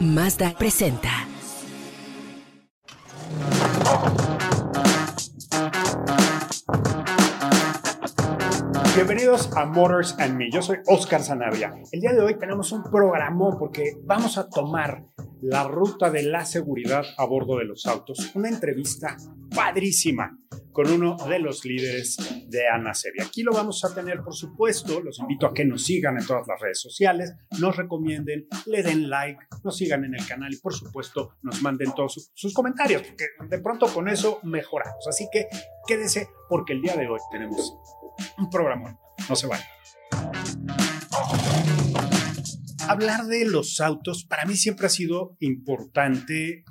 Mazda presenta. Bienvenidos a Motors and Me. Yo soy Oscar Zanavia. El día de hoy tenemos un programa porque vamos a tomar la ruta de la seguridad a bordo de los autos. Una entrevista padrísima con uno de los líderes de ANASEBI. Aquí lo vamos a tener, por supuesto. Los invito a que nos sigan en todas las redes sociales, nos recomienden, le den like, nos sigan en el canal y, por supuesto, nos manden todos sus, sus comentarios, porque de pronto con eso mejoramos. Así que quédese porque el día de hoy tenemos un programa. No se vayan. Hablar de los autos para mí siempre ha sido importante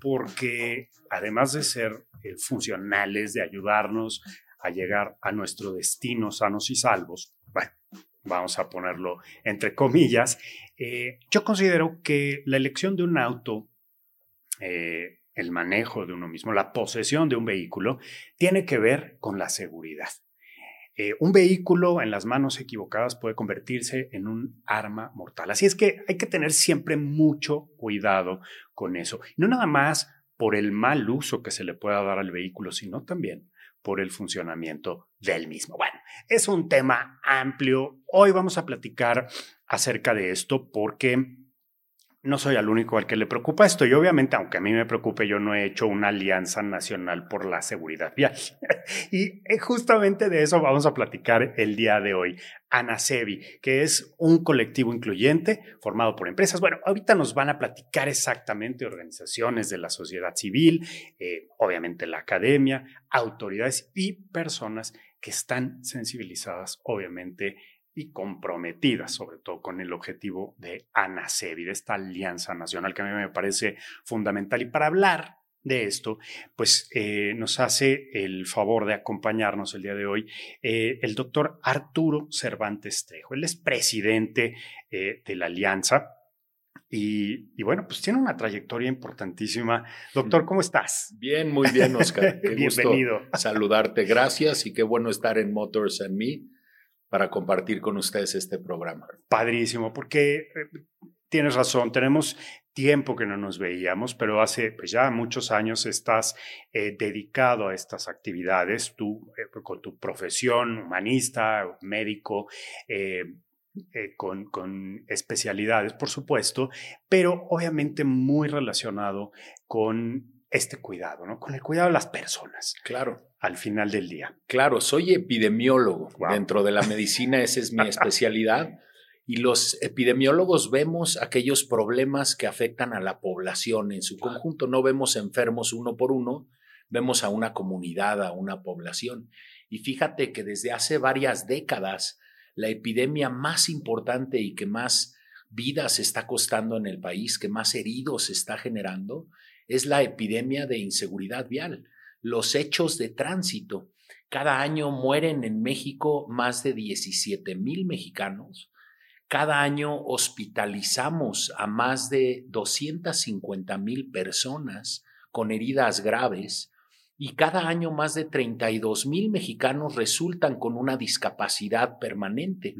porque además de ser eh, funcionales, de ayudarnos a llegar a nuestro destino sanos y salvos, bueno, vamos a ponerlo entre comillas, eh, yo considero que la elección de un auto, eh, el manejo de uno mismo, la posesión de un vehículo, tiene que ver con la seguridad. Eh, un vehículo en las manos equivocadas puede convertirse en un arma mortal. Así es que hay que tener siempre mucho cuidado con eso. No nada más por el mal uso que se le pueda dar al vehículo, sino también por el funcionamiento del mismo. Bueno, es un tema amplio. Hoy vamos a platicar acerca de esto porque no soy el único al que le preocupa esto y obviamente, aunque a mí me preocupe, yo no he hecho una alianza nacional por la seguridad vial. y eh, justamente de eso vamos a platicar el día de hoy. ANASEBI, que es un colectivo incluyente formado por empresas. Bueno, ahorita nos van a platicar exactamente organizaciones de la sociedad civil, eh, obviamente la academia, autoridades y personas que están sensibilizadas, obviamente, y comprometidas, sobre todo con el objetivo de ANASEBI, de esta alianza nacional que a mí me parece fundamental. Y para hablar de esto, pues eh, nos hace el favor de acompañarnos el día de hoy eh, el doctor Arturo Cervantes Trejo. Él es presidente eh, de la alianza. Y, y, bueno, pues tiene una trayectoria importantísima. Doctor, ¿cómo estás? Bien, muy bien, Oscar. Qué Bienvenido. Gusto saludarte. Gracias y qué bueno estar en Motors and Me para compartir con ustedes este programa. Padrísimo, porque eh, tienes razón, tenemos tiempo que no nos veíamos, pero hace pues ya muchos años estás eh, dedicado a estas actividades, tú eh, con tu profesión humanista, médico, con, con, especialidades, por supuesto, pero obviamente muy relacionado con este cuidado, ¿no? Con el cuidado de las personas. Claro. Al final del día. Claro, soy epidemiólogo. Dentro de la medicina esa es mi especialidad. Y los epidemiólogos vemos aquellos problemas que afectan a la población en su conjunto. No vemos enfermos uno por uno, vemos a una comunidad, a una población. Y fíjate que desde hace varias décadas, la epidemia más importante y que más vidas está costando en el país, que más heridos está generando, es la epidemia de inseguridad vial, los hechos de tránsito. Cada año mueren en México más de 17 mil mexicanos. Cada año hospitalizamos a más de 250 mil personas con heridas graves y cada año más de 32 mil mexicanos resultan con una discapacidad permanente.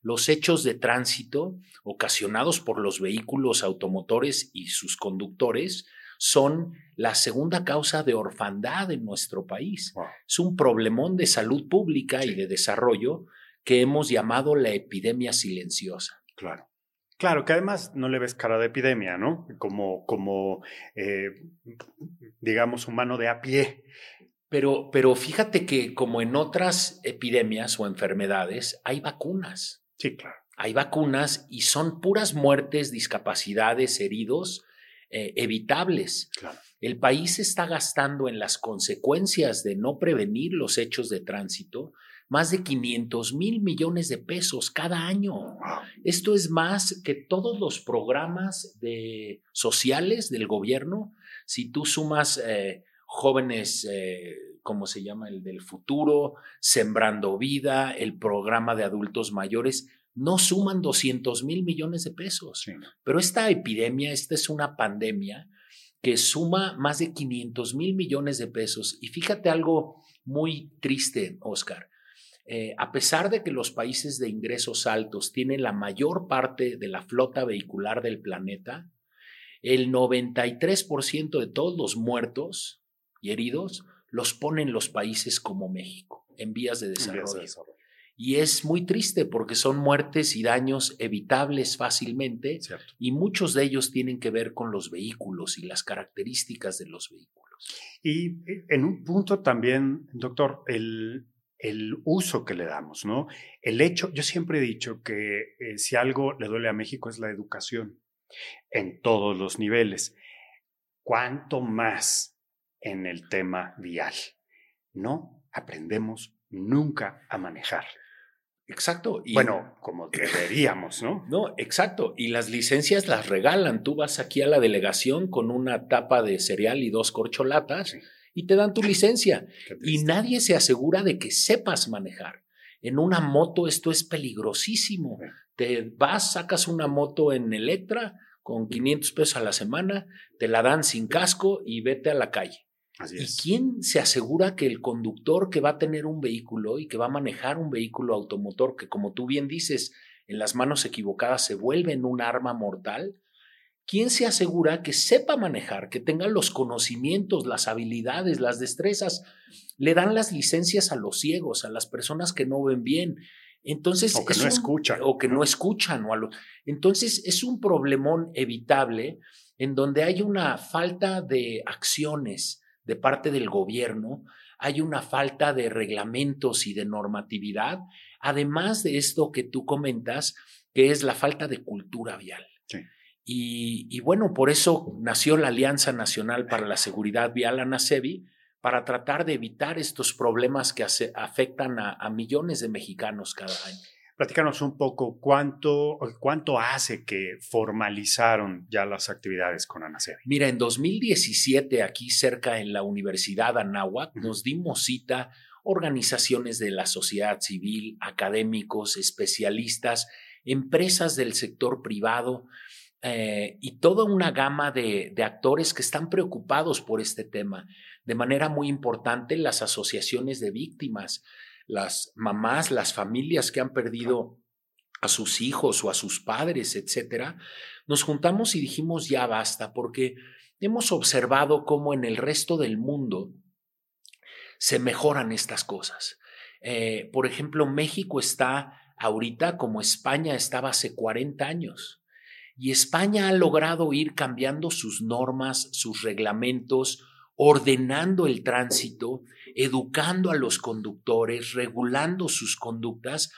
Los hechos de tránsito ocasionados por los vehículos automotores y sus conductores son la segunda causa de orfandad en nuestro país. Es un problemón de salud pública y de desarrollo que hemos llamado la epidemia silenciosa. Claro. Claro, que además no le ves cara de epidemia, ¿no? Como, como eh, digamos, humano de a pie. Pero, pero fíjate que como en otras epidemias o enfermedades, hay vacunas. Sí, claro. Hay vacunas y son puras muertes, discapacidades, heridos eh, evitables. El país está gastando en las consecuencias de no prevenir los hechos de tránsito más de 500 mil millones de pesos cada año. Esto es más que todos los programas de, sociales del gobierno. Si tú sumas eh, jóvenes, eh, ¿cómo se llama? El del futuro, Sembrando Vida, el programa de adultos mayores, no suman 200 mil millones de pesos. Pero esta epidemia, esta es una pandemia que suma más de 500 mil millones de pesos. Y fíjate algo muy triste, Oscar. Eh, a pesar de que los países de ingresos altos tienen la mayor parte de la flota vehicular del planeta, el 93% de todos los muertos y heridos los ponen los países como México, en vías de desarrollo. Y es muy triste porque son muertes y daños evitables fácilmente y muchos de ellos tienen que ver con los vehículos y las características de los vehículos. Y eh, en un punto también, doctor, el, el uso que le damos, ¿no? El hecho, yo siempre he dicho que eh, si algo le duele a México es la educación en todos los niveles. ¿Cuánto más en el tema vial? No aprendemos nunca a manejar. Exacto. Y, bueno, como deberíamos, ¿no? No, exacto. Y las licencias las regalan. Tú vas aquí a la delegación con una tapa de cereal y dos corcholatas y te dan tu licencia. Y nadie se asegura de que sepas manejar. En una moto esto es peligrosísimo. Te vas, sacas una moto en Electra con 500 pesos a la semana, te la dan sin casco y vete a la calle. ¿Y quién se asegura que el conductor que va a tener un vehículo y que va a manejar un vehículo automotor, que como tú bien dices, en las manos equivocadas se vuelve en un arma mortal, ¿Quién se asegura que sepa manejar, que tenga los conocimientos, las habilidades, las destrezas? Le dan las licencias a los ciegos, a las personas que no ven bien. Entonces, o que no escuchan. O que no escuchan. O Entonces, es un problemón evitable en donde hay una falta de acciones de parte del gobierno, hay una falta de reglamentos y de normatividad, además de esto que tú comentas, que es la falta de cultura vial. Y, bueno, por eso nació la Alianza Nacional para la Seguridad Vial, ANASEBI, para tratar de evitar estos problemas que afectan a, millones de mexicanos cada año. Platícanos un poco cuánto, cuánto hace que formalizaron ya las actividades con ANASEBI. Mira, en 2017, aquí cerca en la Universidad Anáhuac, nos dimos cita organizaciones de la sociedad civil, académicos, especialistas, empresas del sector privado, eh, y toda una gama de, actores que están preocupados por este tema. De manera muy importante, las asociaciones de víctimas, las mamás, las familias que han perdido a sus hijos o a sus padres, etcétera, nos juntamos y dijimos ya basta, porque hemos observado cómo en el resto del mundo se mejoran estas cosas. Eh, por ejemplo, México está ahorita como España estaba hace 40 años. Y España ha logrado ir cambiando sus normas, sus reglamentos, ordenando el tránsito, educando a los conductores, regulando sus conductas.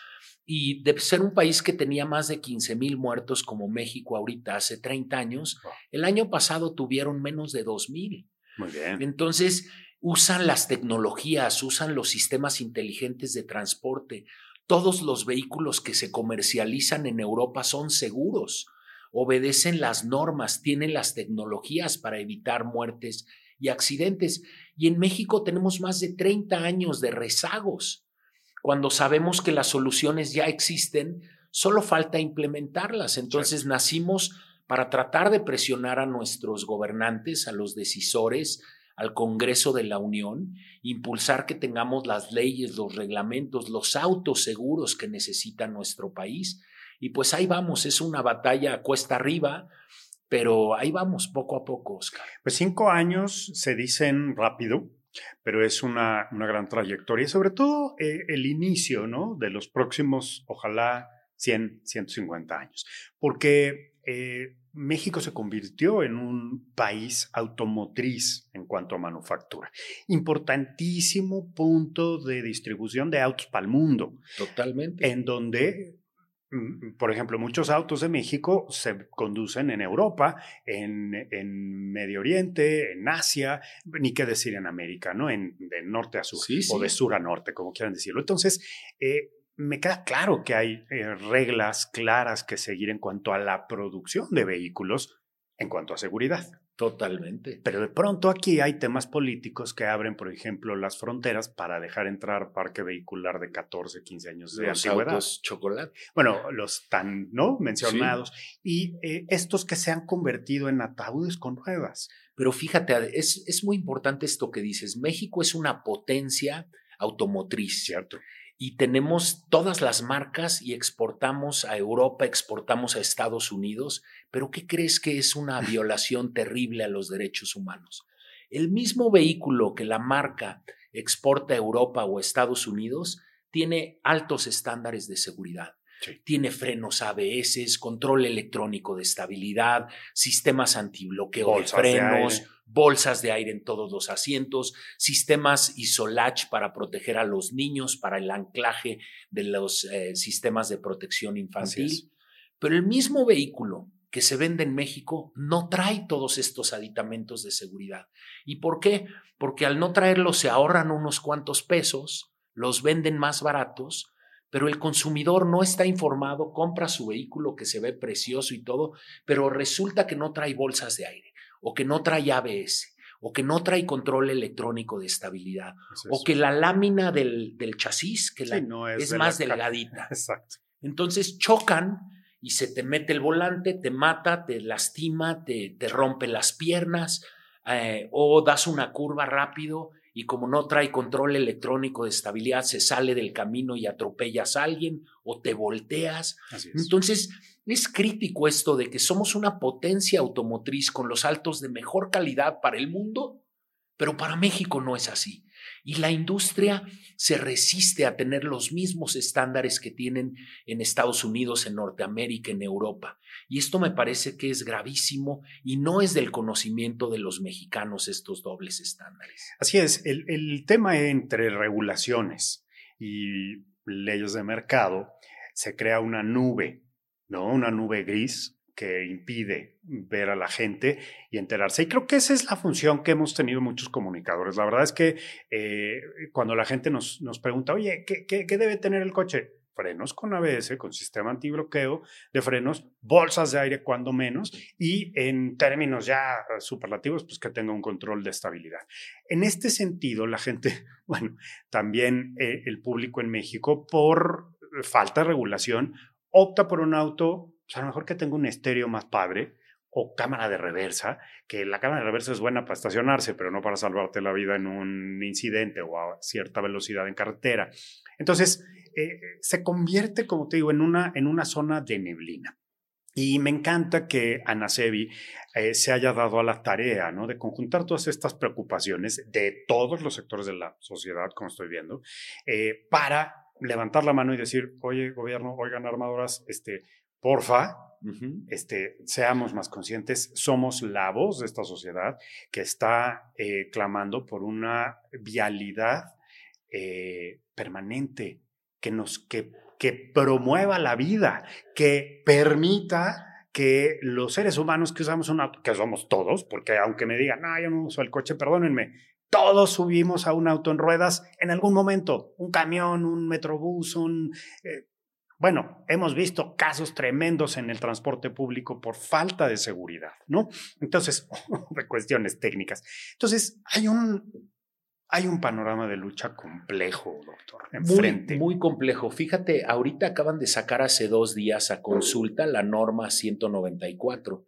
Y de ser un país que tenía más de 15 mil muertos como México ahorita hace 30 años, el año pasado tuvieron menos de 2 mil. Muy bien. Entonces, usan las tecnologías, usan los sistemas inteligentes de transporte. Todos los vehículos que se comercializan en Europa son seguros obedecen las normas, tienen las tecnologías para evitar muertes y accidentes. Y en México tenemos más de 30 años de rezagos. Cuando sabemos que las soluciones ya existen, solo falta implementarlas. Entonces nacimos para tratar de presionar a nuestros gobernantes, a los decisores, al Congreso de la Unión, impulsar que tengamos las leyes, los reglamentos, los autos seguros que necesita nuestro país y pues ahí vamos, es una batalla cuesta arriba, pero ahí vamos poco a poco, Oscar. Pues cinco años se dicen rápido, pero es una, una gran trayectoria y sobre todo eh, el inicio ¿no? de los próximos, ojalá, 100, 150 años. Porque eh, México se convirtió en un país automotriz en cuanto a manufactura. Importantísimo punto de distribución de autos para el mundo. Totalmente. En donde por ejemplo, muchos autos de México se conducen en Europa, en, en Medio Oriente, en Asia, ni qué decir en América, ¿no? En, de norte a sur o de sur a norte, como quieran decirlo. Entonces, eh, me queda claro que hay eh, reglas claras que seguir en cuanto a la producción de vehículos, en cuanto a seguridad. Totalmente. Pero de pronto aquí hay temas políticos que abren, por ejemplo, las fronteras para dejar entrar parque vehicular de 14, 15 años de los antigüedad. Autos chocolate. Bueno, los tan, ¿no? Mencionados. Y eh, estos que se han convertido en ataúdes con ruedas. Pero fíjate, es, es muy importante esto que dices. México es una potencia automotriz. Cierto y tenemos todas las marcas y exportamos a Europa, exportamos a Estados Unidos, pero ¿qué crees que es una violación terrible a los derechos humanos? El mismo vehículo que la marca exporta a Europa o a Estados Unidos tiene altos estándares de seguridad. Tiene frenos ABS, control electrónico de estabilidad, sistemas antibloqueo de frenos, bolsas de aire en todos los asientos, sistemas Isolach para proteger a los niños, para el anclaje de los eh, sistemas de protección infantil. Pero el mismo vehículo que se vende en México no trae todos estos aditamentos de seguridad. ¿Y por qué? Porque al no traerlos se ahorran unos cuantos pesos, los venden más baratos, pero el consumidor no está informado, compra su vehículo que se ve precioso y todo, pero resulta que no trae bolsas de aire o que no trae ABS, o que no trae control electrónico de estabilidad, o que la lámina del, chasis que es, más delgadita. Exacto. Entonces chocan y se te mete el volante, te mata, te lastima, te, te rompe las piernas, eh, o das una curva rápido y como no trae control electrónico de estabilidad, se sale del camino y atropellas a alguien o te volteas. Entonces, es crítico esto de que somos una potencia automotriz con los altos de mejor calidad para el mundo, pero para México no es así. Y la industria se resiste a tener los mismos estándares que tienen en Estados Unidos, en Norteamérica, en Europa. Y esto me parece que es gravísimo y no es del conocimiento de los mexicanos estos dobles estándares. Así es, el, tema entre regulaciones y leyes de mercado se crea una nube ¿no? Una nube gris que impide ver a la gente y enterarse. Y creo que esa es la función que hemos tenido muchos comunicadores. La verdad es que eh, cuando la gente nos, nos pregunta, oye, ¿qué, ¿qué, debe tener el coche? Frenos con ABS, con sistema antibloqueo de frenos, bolsas de aire cuando menos y en términos ya superlativos, pues que tenga un control de estabilidad. En este sentido, la gente, bueno, también eh, el público en México, por falta de regulación, opta por un auto, pues, a lo mejor que tenga un estéreo más padre o cámara de reversa, que la cámara de reversa es buena para estacionarse, pero no para salvarte la vida en un incidente o a cierta velocidad en carretera. Entonces, eh, se convierte, como te digo, en una, en una zona de neblina. Y me encanta que Anasebi eh, se haya dado a la tarea ¿no? de conjuntar todas estas preocupaciones de todos los sectores de la sociedad, como estoy viendo, eh, para levantar la mano y decir, oye, gobierno, oigan, armadoras, este, porfa, este, seamos más conscientes, somos la voz de esta sociedad que está eh, clamando por una vialidad eh, permanente, que nos, que, que promueva la vida, que permita que los seres humanos que usamos un auto, que somos todos, porque aunque me digan, no, yo no uso el coche, perdónenme, todos subimos a un auto en ruedas en algún momento, un camión, un metrobús, un... Eh, bueno, hemos visto casos tremendos en el transporte público por falta de seguridad, ¿no? Entonces, de cuestiones técnicas. Entonces, hay un, hay un panorama de lucha complejo, doctor, enfrente. Muy, muy complejo. Fíjate, ahorita acaban de sacar hace dos días a consulta la norma 194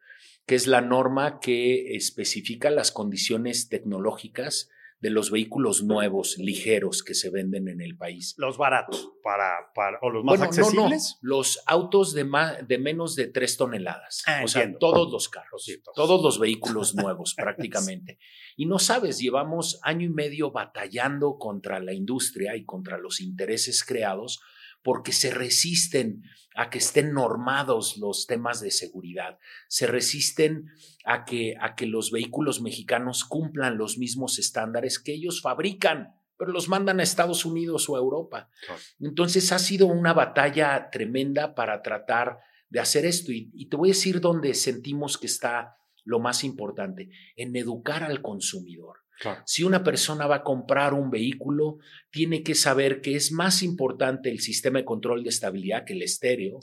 que es la norma que especifica las condiciones tecnológicas de los vehículos nuevos, ligeros que se venden en el país. Los baratos, para, para o los más accesibles. Los autos de, de menos de tres toneladas. Ah, o sea, todos los carros, todos los vehículos nuevos prácticamente. Y no sabes, llevamos año y medio batallando contra la industria y contra los intereses creados porque se resisten a que estén normados los temas de seguridad, se resisten a que, a que los vehículos mexicanos cumplan los mismos estándares que ellos fabrican pero los mandan a Estados Unidos o a Europa. Entonces ha sido una batalla tremenda para tratar de hacer esto. Y, te voy a decir dónde sentimos que está lo más importante, en educar al consumidor. Si una persona va a comprar un vehículo, tiene que saber que es más importante el sistema de control de estabilidad que el estéreo,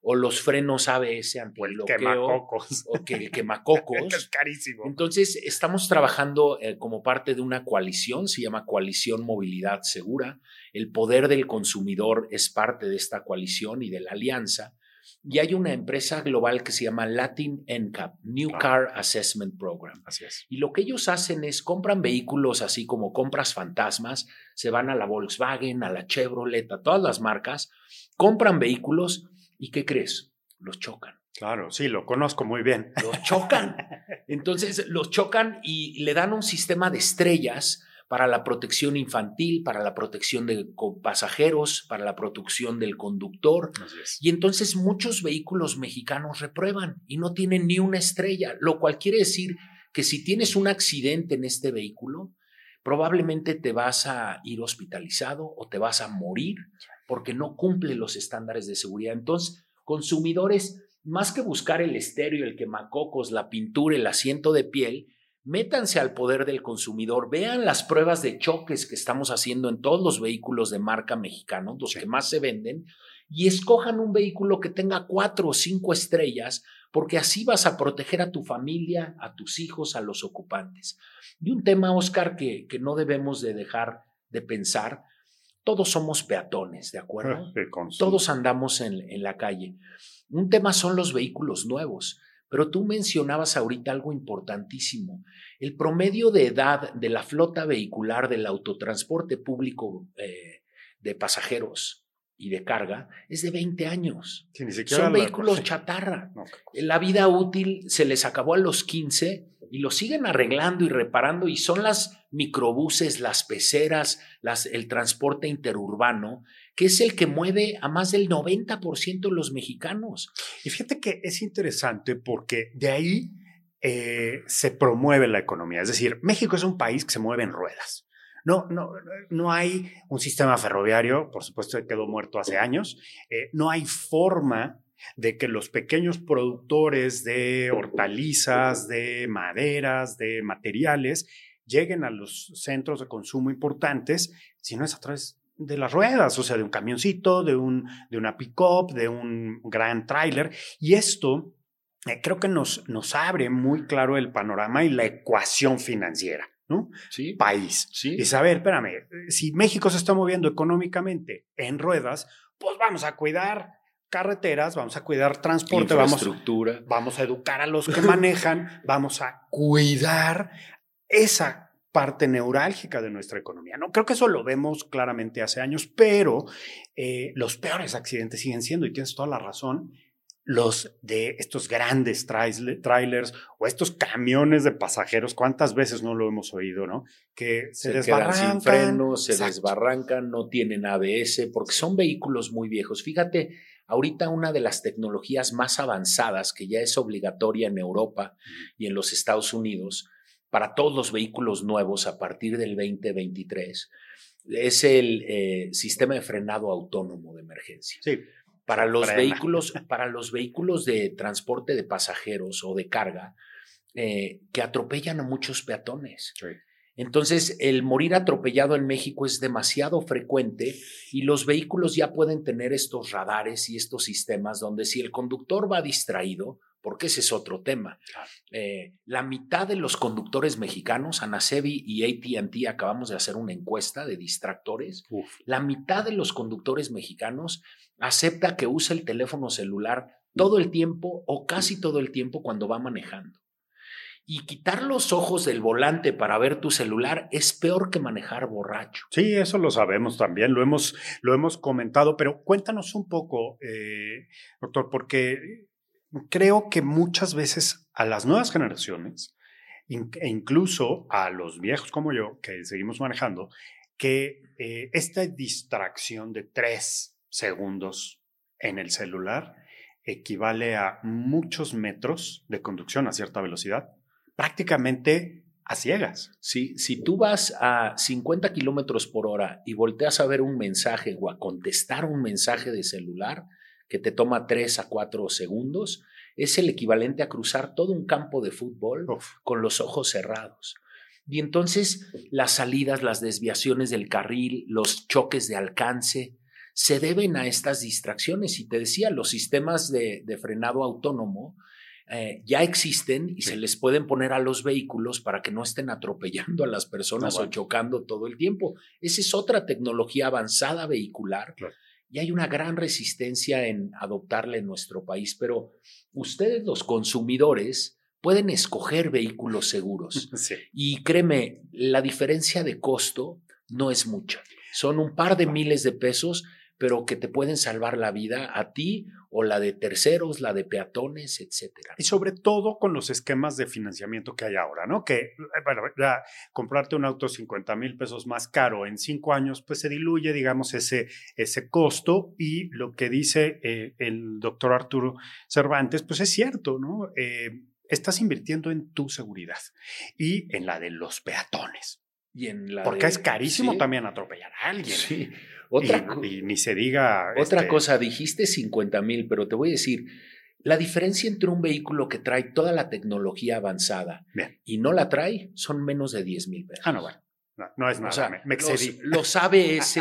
o los frenos ABS o quemacocos. o que el quemacocos. es carísimo. Entonces, estamos trabajando eh, como parte de una coalición, se llama Coalición Movilidad Segura. El poder del consumidor es parte de esta coalición y de la alianza. Y hay una empresa global que se llama Latin NCAP, New Car Assessment Program. Así es. Y lo que ellos hacen es compran vehículos así como compras fantasmas, se van a la Volkswagen, a la Chevrolet, a todas las marcas, compran vehículos y ¿qué crees? Los chocan. Claro, sí, lo conozco muy bien. Los chocan. Entonces los chocan y le dan un sistema de estrellas para la protección infantil, para la protección de pasajeros, para la protección del conductor. Y entonces muchos vehículos mexicanos reprueban y no tienen ni una estrella, lo cual quiere decir que si tienes un accidente en este vehículo, probablemente te vas a ir hospitalizado o te vas a morir porque no cumple los estándares de seguridad. Entonces, consumidores, más que buscar el estéreo, el quemacocos, la pintura, el asiento de piel, métanse al poder del consumidor, vean las pruebas de choques que estamos haciendo en todos los vehículos de marca mexicano, los que más se venden, y escojan un vehículo que tenga cuatro o cinco estrellas, porque así vas a proteger a tu familia, a tus hijos, a los ocupantes. Y un tema, Oscar, que, que no debemos de dejar de pensar, todos somos peatones, ¿de acuerdo? Todos andamos en, en la calle. Un tema son los vehículos nuevos. Pero tú mencionabas ahorita algo importantísimo. El promedio de edad de la flota vehicular del autotransporte público eh, de pasajeros y de carga es de 20 años. Son vehículos chatarra. La vida útil se les acabó a los 15 y lo siguen arreglando y reparando y son las microbuses, las peceras, las, el transporte interurbano, que es el que mueve a más del 90% de los mexicanos. Y fíjate que es interesante porque de ahí eh, se promueve la economía. Es decir, México es un país que se mueve en ruedas. No, no, no hay un sistema ferroviario, por supuesto quedó muerto hace años, eh, no hay forma de que los pequeños productores de hortalizas, de maderas, de materiales, lleguen a los centros de consumo importantes, si no es a través de las ruedas, o sea, de un camioncito, de, un, de una pick-up, de un gran tráiler. Y esto eh, creo que nos, nos abre muy claro el panorama y la ecuación financiera. ¿no? Sí. País. Sí. Y saber, espérame, si México se está moviendo económicamente en ruedas, pues vamos a cuidar carreteras, vamos a cuidar transporte, vamos, vamos a educar a los que manejan, vamos a cuidar esa parte neurálgica de nuestra economía. No creo que eso lo vemos claramente hace años, pero eh, los peores accidentes siguen siendo, y tienes toda la razón, los de estos grandes trailers o estos camiones de pasajeros, ¿cuántas veces no lo hemos oído, no? Que se, desbarrancan. sin frenos, se desbarrancan, no tienen ABS, porque son vehículos muy viejos. Fíjate, Ahorita una de las tecnologías más avanzadas que ya es obligatoria en Europa y en los Estados Unidos para todos los vehículos nuevos a partir del 2023 es el eh, sistema de frenado autónomo de emergencia. Sí. Para los vehículos, para los vehículos de transporte de pasajeros o de carga eh, que atropellan a muchos peatones. Sí. Entonces, el morir atropellado en México es demasiado frecuente y los vehículos ya pueden tener estos radares y estos sistemas donde si el conductor va distraído, porque ese es otro tema, eh, la mitad de los conductores mexicanos, Anasebi y ATT acabamos de hacer una encuesta de distractores, la mitad de los conductores mexicanos acepta que usa el teléfono celular todo el tiempo o casi todo el tiempo cuando va manejando. Y quitar los ojos del volante para ver tu celular es peor que manejar borracho. Sí, eso lo sabemos también, lo hemos, lo hemos comentado, pero cuéntanos un poco, eh, doctor, porque creo que muchas veces a las nuevas generaciones, e incluso a los viejos como yo, que seguimos manejando, que eh, esta distracción de tres segundos en el celular equivale a muchos metros de conducción a cierta velocidad prácticamente a ciegas. Sí, si tú vas a 50 kilómetros por hora y volteas a ver un mensaje o a contestar un mensaje de celular que te toma 3 a 4 segundos, es el equivalente a cruzar todo un campo de fútbol con los ojos cerrados. Y entonces las salidas, las desviaciones del carril, los choques de alcance, se deben a estas distracciones. Y te decía, los sistemas de, frenado autónomo eh, ya existen y se les pueden poner a los vehículos para que no estén atropellando a las personas o chocando todo el tiempo. Esa es otra tecnología avanzada vehicular y hay una gran resistencia en adoptarla en nuestro país, pero ustedes los consumidores pueden escoger vehículos seguros. Y créeme, la diferencia de costo no es mucha. Son un par de miles de pesos pero que te pueden salvar la vida a ti o la de terceros, la de peatones, etcétera. Y sobre todo con los esquemas de financiamiento que hay ahora, ¿no? Que, comprarte un auto 50 mil pesos más caro en cinco años, pues se diluye, digamos, ese, ese costo y lo que dice eh, el doctor Arturo Cervantes, pues es cierto, ¿no? Eh, estás invirtiendo en tu seguridad y en la de los peatones. Y en la Porque es carísimo también atropellar a alguien. Sí. Otra, y, ni se diga. Otra este cosa, dijiste 50 mil, pero te voy a decir, la diferencia entre un vehículo que trae toda la tecnología avanzada y no la trae son menos de 10 mil pesos. Ah, no, bueno. No, es nada. me, excedí. Los, ABS,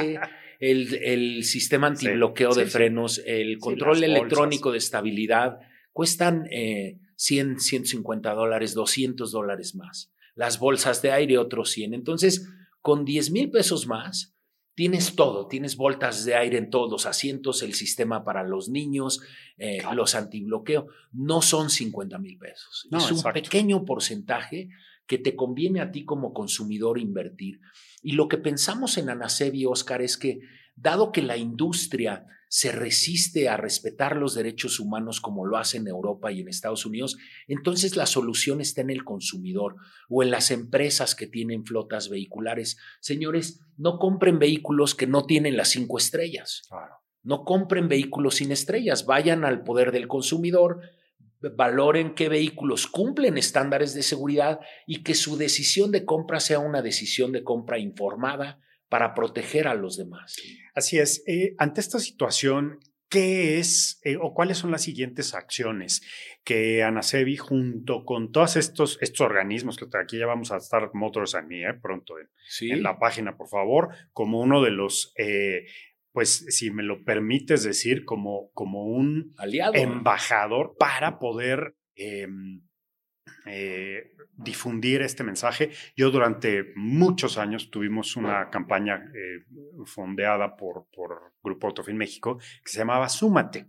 el, el sistema antibloqueo de frenos, el control electrónico de estabilidad, cuestan eh, 100, 150 dólares, 200 dólares más. Las bolsas de aire, otros 100. Entonces, con 10 mil pesos más, Tienes todo, tienes voltas de aire en todos los asientos, el sistema para los niños, eh, los antibloqueo. No son 50 mil pesos. es un pequeño porcentaje que te conviene a ti como consumidor invertir. Y lo que pensamos en Anasebi, Oscar, es que dado que la industria se resiste a respetar los derechos humanos como lo hace en Europa y en Estados Unidos, entonces la solución está en el consumidor o en las empresas que tienen flotas vehiculares. Señores, no compren vehículos que no tienen las cinco estrellas. No compren vehículos sin estrellas. Vayan al poder del consumidor, valoren qué vehículos cumplen estándares de seguridad y que su decisión de compra sea una decisión de compra informada, para proteger a los demás. Así es. Eh, ante esta situación, ¿qué es eh, o cuáles son las siguientes acciones que Anasebi junto con todos estos, estos organismos, que aquí ya vamos a estar Motors and Me, eh, pronto en, la página, por favor, como uno de los... pues si me lo permites decir, como, como un aliado, embajador para poder em, eh, difundir este mensaje. Yo durante muchos años tuvimos una campaña eh, fondeada por, por Grupo Autofin México que se llamaba Súmate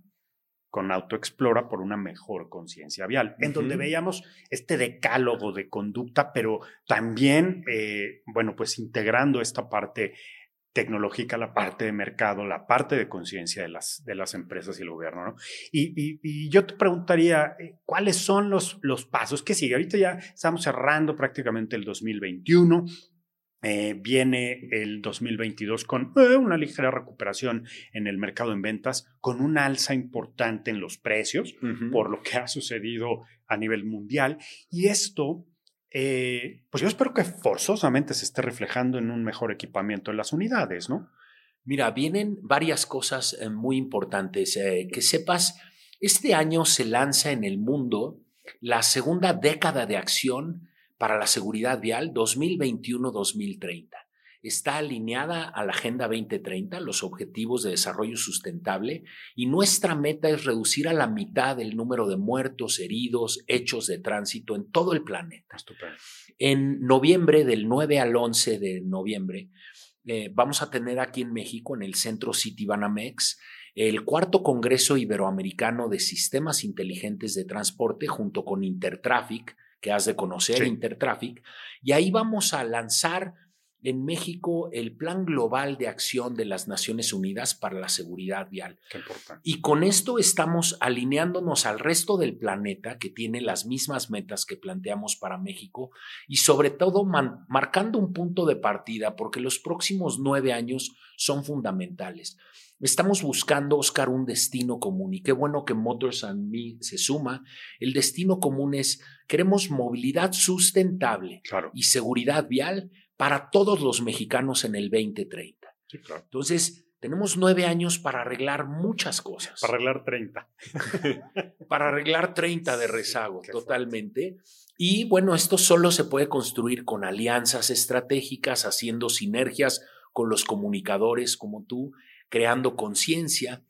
con Autoexplora por una mejor conciencia vial, en donde veíamos este decálogo de conducta, pero también, eh, bueno, pues integrando esta parte tecnológica, la parte de mercado, la parte de conciencia de las, de las empresas y el gobierno. ¿no? Y, yo te preguntaría, eh, ¿cuáles son los, los pasos que sigue? Ahorita ya estamos cerrando prácticamente el 2021. Eh, viene el 2022 con eh, una ligera recuperación en el mercado en ventas, con una alza importante en los precios, por lo que ha sucedido a nivel mundial. Y esto eh, pues yo espero que forzosamente se esté reflejando en un mejor equipamiento en las unidades, ¿no? Mira, vienen varias cosas eh, muy importantes. Eh, que sepas, este año se lanza en el mundo la segunda década de acción para la seguridad vial 2021-2030 está alineada a la Agenda 2030, los Objetivos de Desarrollo Sustentable, y nuestra meta es reducir a la mitad el número de muertos, heridos, hechos de tránsito en todo el planeta. En noviembre, del 9 al 11 de noviembre, eh, vamos a tener aquí en México, en el Centro City Banamex, el cuarto Congreso Iberoamericano de Sistemas Inteligentes de Transporte junto con Intertraffic, que has de conocer, Intertraffic, y ahí vamos a lanzar en México el Plan Global de Acción de las Naciones Unidas para la Seguridad Vial. Qué importante. Y con esto estamos alineándonos al resto del planeta que tiene las mismas metas que planteamos para México y sobre todo marcando un punto de partida porque los próximos nueve años son fundamentales. Estamos buscando, Oscar, un destino común y qué bueno que Motors and Me se suma. El destino común es, queremos movilidad sustentable y seguridad vial para todos los mexicanos en el 2030. Entonces, tenemos nueve años para arreglar muchas cosas. Para arreglar 30. para arreglar 30 de rezago, totalmente. Y bueno, esto solo se puede construir con alianzas estratégicas, haciendo sinergias con los comunicadores como tú, creando conciencia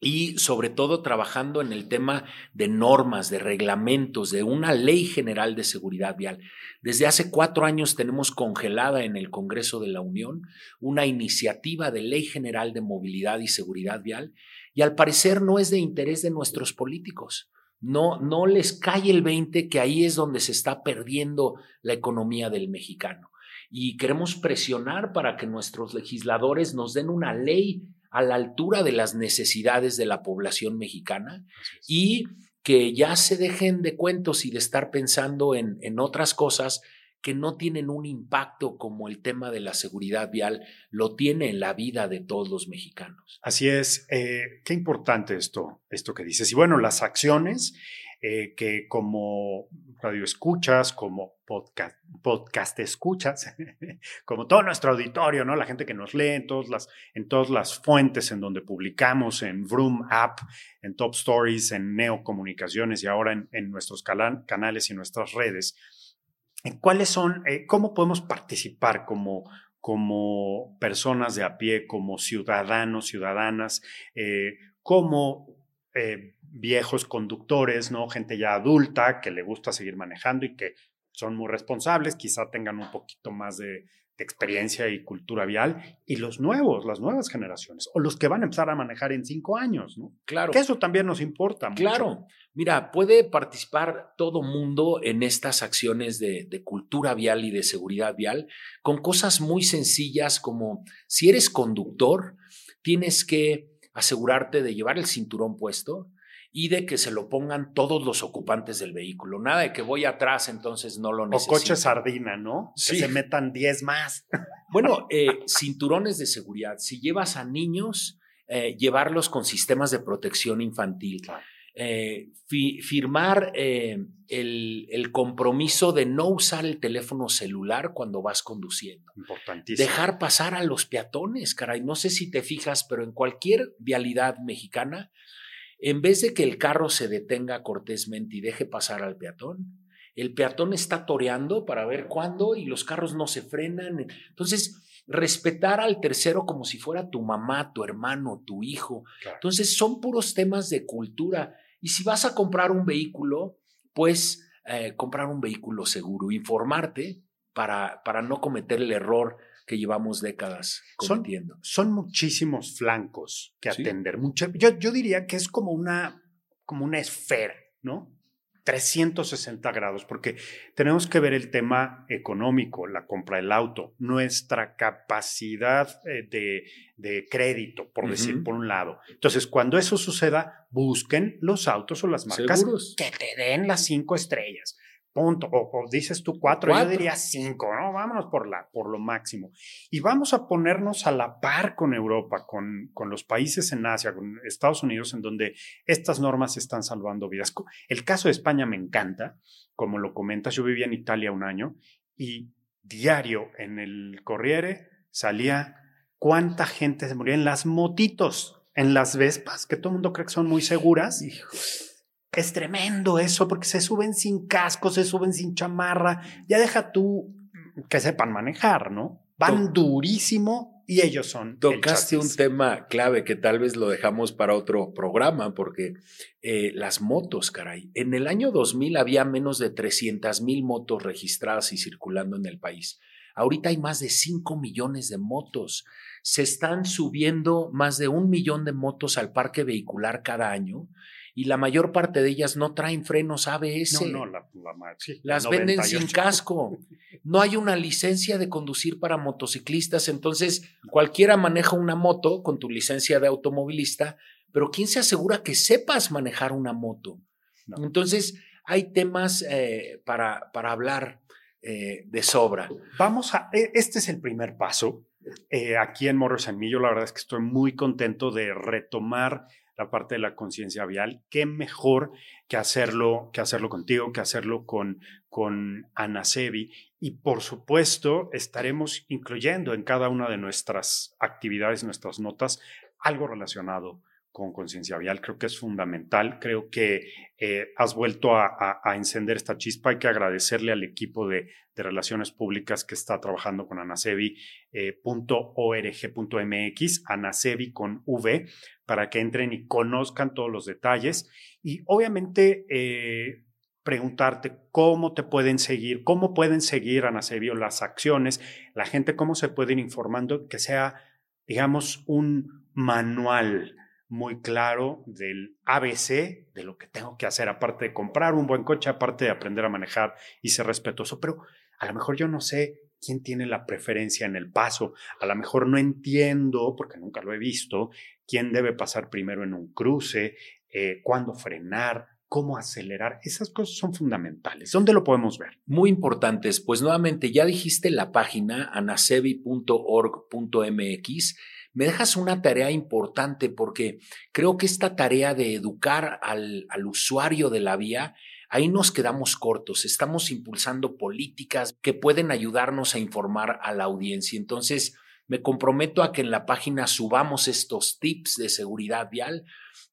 y sobre todo trabajando en el tema de normas, de reglamentos, de una ley general de seguridad vial. Desde hace cuatro años tenemos congelada en el Congreso de la Unión una iniciativa de ley general de movilidad y seguridad vial y al parecer no es de interés de nuestros políticos. No, no les cae el 20 que ahí es donde se está perdiendo la economía del mexicano. Y queremos presionar para que nuestros legisladores nos den una ley a la altura de las necesidades de la población mexicana y que ya se dejen de cuentos y de estar pensando en, en otras cosas que no tienen un impacto como el tema de la seguridad vial lo tiene en la vida de todos los mexicanos. Así es, eh, qué importante esto, esto que dices. Y bueno, las acciones eh, que como radio escuchas, como podcast, podcast escuchas, como todo nuestro auditorio, ¿no? La gente que nos lee en todas las, en todas las fuentes en donde publicamos, en Vroom App, en Top Stories, en Neo Comunicaciones y ahora en, nuestros canales y nuestras redes. ¿Cuáles son, eh, cómo podemos participar como, como personas de a pie, como ciudadanos, ciudadanas, eh, como eh, viejos conductores, ¿no? Gente ya adulta que le gusta seguir manejando y que son muy responsables, quizá tengan un poquito más de, experiencia y cultura vial, y los nuevos, las nuevas generaciones, o los que van a empezar a manejar en cinco años, ¿no? Claro. Que eso también nos importa mucho. Claro. Mira, puede participar todo mundo en estas acciones de, de cultura vial y de seguridad vial con cosas muy sencillas como si eres conductor, tienes que asegurarte de llevar el cinturón puesto, y de que se lo pongan todos los ocupantes del vehículo. Nada de que voy atrás, entonces no lo necesito. O coche sardina, ¿no? Sí. Que se metan 10 más. Bueno, eh, cinturones de seguridad. Si llevas a niños, eh, llevarlos con sistemas de protección infantil. Eh, firmar el, el, compromiso de no usar el teléfono celular cuando vas conduciendo. Importantísimo. Dejar pasar a los peatones, caray. No sé si te fijas, pero en cualquier vialidad mexicana en vez de que el carro se detenga cortésmente y deje pasar al peatón, el peatón está toreando para ver cuándo y los carros no se frenan. Entonces, respetar al tercero como si fuera tu mamá, tu hermano, tu hijo. Entonces, son puros temas de cultura. Y si vas a comprar un vehículo, pues eh, comprar un vehículo seguro, informarte para, para no cometer el error que llevamos décadas cometiendo. Son, muchísimos flancos que atender. yo, yo diría que es como una, como una esfera, ¿no? 360 grados, porque tenemos que ver el tema económico, la compra del auto, nuestra capacidad eh, de, de crédito, por decir, por un lado. Entonces, cuando eso suceda, busquen los autos o las marcas que te den las cinco estrellas punto. O, dices tú cuatro, yo diría cinco, ¿no? Vámonos por, la, por lo máximo. Y vamos a ponernos a la par con Europa, con, con los países en Asia, con Estados Unidos, en donde estas normas están salvando vidas. El caso de España me encanta, como lo comentas, yo vivía en Italia un año y diario en el Corriere salía cuánta gente se moría en las motitos, en las Vespas, que todo el mundo cree que son muy seguras. Hijos es tremendo eso, porque se suben sin casco, se suben sin chamarra. Ya deja tú que sepan manejar, ¿no? Van durísimo y ellos son. Tocaste un tema clave que tal vez lo dejamos para otro programa, porque eh, las motos, caray. En el año 2000 había menos de 300 mil motos registradas y circulando en el país. Ahorita hay más de 5 millones de motos. Se están subiendo más de un millón de motos al parque vehicular cada año y la mayor parte de ellas no traen frenos ABS. No, no, la, las venden sin casco. no hay una licencia de conducir para motociclistas, entonces cualquiera maneja una moto con tu licencia de automovilista, pero ¿quién se asegura que sepas manejar una moto? Entonces, hay temas eh, para, para hablar eh, de sobra. Vamos a, e, este es el primer paso. Eh, aquí en Morros en Mí, yo la verdad es que estoy muy contento de retomar la parte de la conciencia vial. Qué mejor que hacerlo, que hacerlo contigo, que hacerlo con, con Ana Sebi. Y por supuesto, estaremos incluyendo en cada una de nuestras actividades, nuestras notas, algo relacionado con conciencia vial. Creo que es fundamental. Creo que eh, has vuelto a, encender esta chispa. Hay que agradecerle al equipo de, Relaciones Públicas que está trabajando con anasevi.org.mx, eh, anasevi con V, para que entren y conozcan todos los detalles. Y obviamente... Eh, preguntarte cómo te pueden seguir, cómo pueden seguir Anasevi o las acciones, la gente cómo se pueden ir informando, que sea, digamos, un manual muy claro del ABC, de lo que tengo que hacer, aparte de comprar un buen coche, aparte de aprender a manejar y ser respetuoso. Pero a lo mejor yo no sé quién tiene la preferencia en el paso. A lo mejor no entiendo, porque nunca lo he visto, quién debe pasar primero en un cruce, eh, cuándo frenar, cómo acelerar. Esas cosas son fundamentales. ¿Dónde lo podemos ver? Muy importantes. Pues nuevamente, ya dijiste la página anasevi.org.mx me dejas una tarea importante porque creo que esta tarea de educar al, usuario de la vía, ahí nos quedamos cortos. Estamos impulsando políticas que pueden ayudarnos a informar a la audiencia. Entonces, me comprometo a que en la página subamos estos tips de seguridad vial.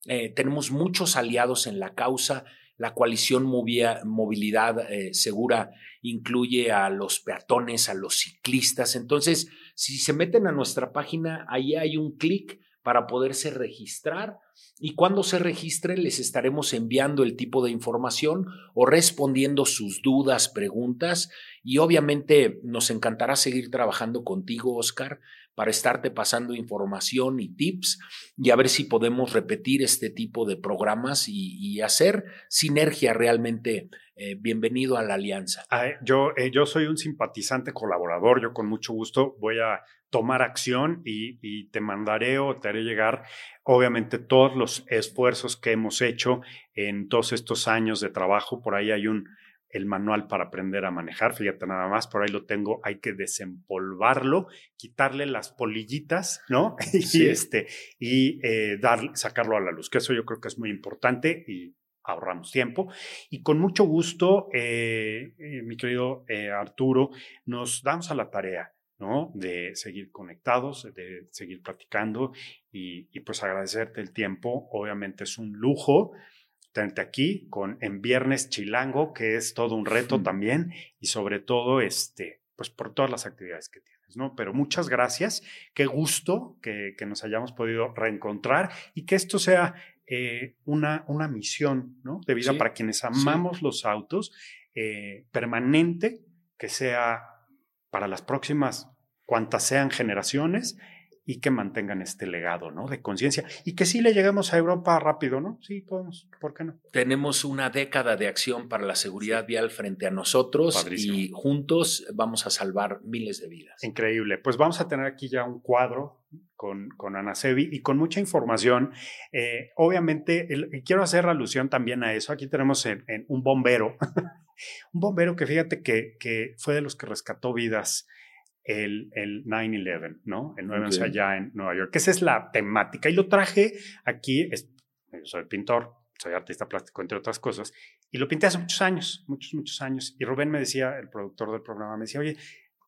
Eh, tenemos muchos aliados en la causa. La coalición Movilidad eh, Segura incluye a los peatones, a los ciclistas. Entonces, si se meten a nuestra página, ahí hay un clic para poderse registrar y cuando se registren les estaremos enviando el tipo de información o respondiendo sus dudas, preguntas y obviamente nos encantará seguir trabajando contigo, Oscar, para estarte pasando información y tips y a ver si podemos repetir este tipo de programas y, hacer sinergia realmente. Eh, bienvenido a la alianza. yo, eh, yo soy un simpatizante colaborador, yo con mucho gusto voy a tomar acción y, te mandaré o te haré llegar, obviamente, todos los esfuerzos que hemos hecho en todos estos años de trabajo. Por ahí hay un, el manual para aprender a manejar, fíjate nada más, por ahí lo tengo, hay que desempolvarlo, quitarle las polillitas, ¿no? y este, y eh, dar, sacarlo a la luz, que eso yo creo que es muy importante y ahorramos tiempo. Y con mucho gusto, eh, eh, mi querido Arturo, nos damos a la tarea, ¿no? De seguir conectados, de seguir platicando y, y pues agradecerte el tiempo. Obviamente es un lujo tenerte aquí con en Viernes Chilango, que es todo un reto también, y sobre todo, este, pues por todas las actividades que tienes, ¿no? Pero muchas gracias, qué gusto que, nos hayamos podido reencontrar y que esto sea eh, una, una misión, ¿no? De vida para quienes amamos los autos, eh, permanente, que sea para las próximas, cuantas sean generaciones, y que mantengan este legado, ¿no? De conciencia y que sí le lleguemos a Europa rápido, ¿no? Sí, podemos, ¿por qué no? Tenemos una década de acción para la seguridad vial frente a nosotros y juntos vamos a salvar miles de vidas. Increíble. Pues vamos a tener aquí ya un cuadro con, con Ana Sebi y con mucha información. Eh, obviamente, quiero hacer alusión también a eso. Aquí tenemos en, un bombero, un bombero que fíjate que, que fue de los que rescató vidas el, el 9-11, ¿no? El 9-11 allá en Nueva York, que esa es la temática. Y lo traje aquí, yo soy pintor, soy artista plástico, entre otras cosas, y lo pinté hace muchos años, muchos, muchos años. Y Rubén me decía, el productor del programa, me decía, oye,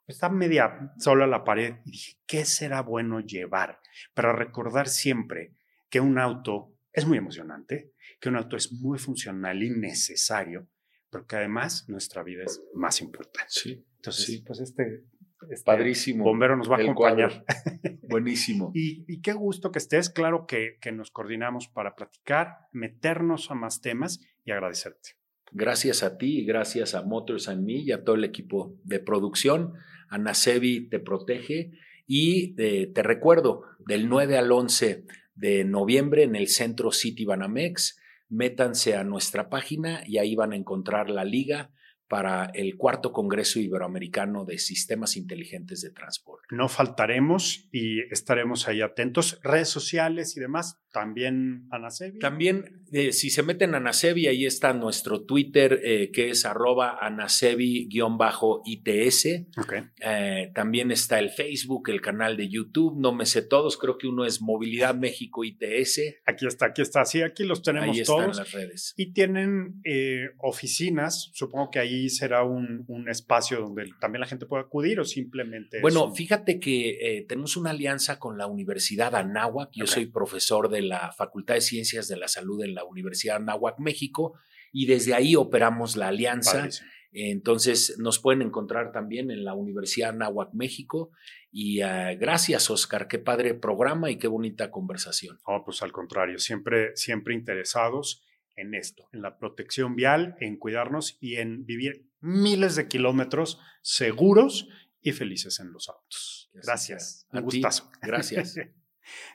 está media sola la pared. Y dije, ¿qué será bueno llevar para recordar siempre que un auto es muy emocionante, que un auto es muy funcional y necesario, pero que además nuestra vida es más importante. Sí. Entonces, pues este este, Padrísimo. Bombero nos va a acompañar. Buenísimo. y, qué gusto que estés. Claro que, que, nos coordinamos para platicar, meternos a más temas y agradecerte. Gracias a ti y gracias a Motors and Me y a todo el equipo de producción. Ana Sevi te protege y eh, te recuerdo del 9 al 11 de noviembre en el centro City Banamex. Métanse a nuestra página y ahí van a encontrar la liga para el cuarto Congreso Iberoamericano de Sistemas Inteligentes de Transporte. No faltaremos y estaremos ahí atentos. Redes sociales y demás, también Anasebi. También, eh, si se meten a Anasebi, ahí está nuestro Twitter, eh, que es arroba anasebi-its. Eh, también está el Facebook, el canal de YouTube, no me sé todos, creo que uno es Movilidad México ITS. Aquí está, aquí está, sí, aquí los tenemos ahí todos. Están las redes. Y tienen oficinas, supongo que ahí será un, espacio donde también la gente pueda acudir o simplemente... Bueno, fíjate que tenemos una alianza con la Universidad Anáhuac. Yo soy profesor de la Facultad de Ciencias de la Salud en la Universidad Anáhuac, México, y desde ahí operamos la alianza. Entonces nos pueden encontrar también en la Universidad Anáhuac, México. Y ah, gracias, Oscar. Qué padre programa y qué bonita conversación. Oh, pues al contrario, siempre, siempre interesados en esto, en la protección vial, en cuidarnos y en vivir miles de kilómetros seguros y felices en los autos. Gracias. Un gustazo. Gracias.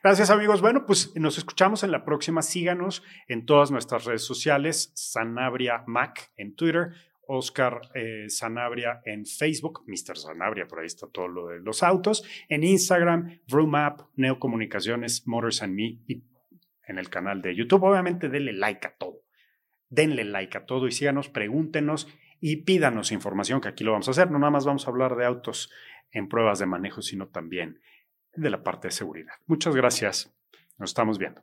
Gracias amigos. Bueno, pues nos escuchamos en la próxima. Síganos en todas nuestras redes sociales. Sanabria Mac en Twitter. Oscar eh, Sanabria en Facebook, Mr. Sanabria, por ahí está todo lo de los autos, en Instagram, Vroom Neocomunicaciones, Motors and Me y en el canal de YouTube. Obviamente denle like a todo. Denle like a todo y síganos, pregúntenos y pídanos información, que aquí lo vamos a hacer. No nada más vamos a hablar de autos en pruebas de manejo, sino también de la parte de seguridad. Muchas gracias. Nos estamos viendo.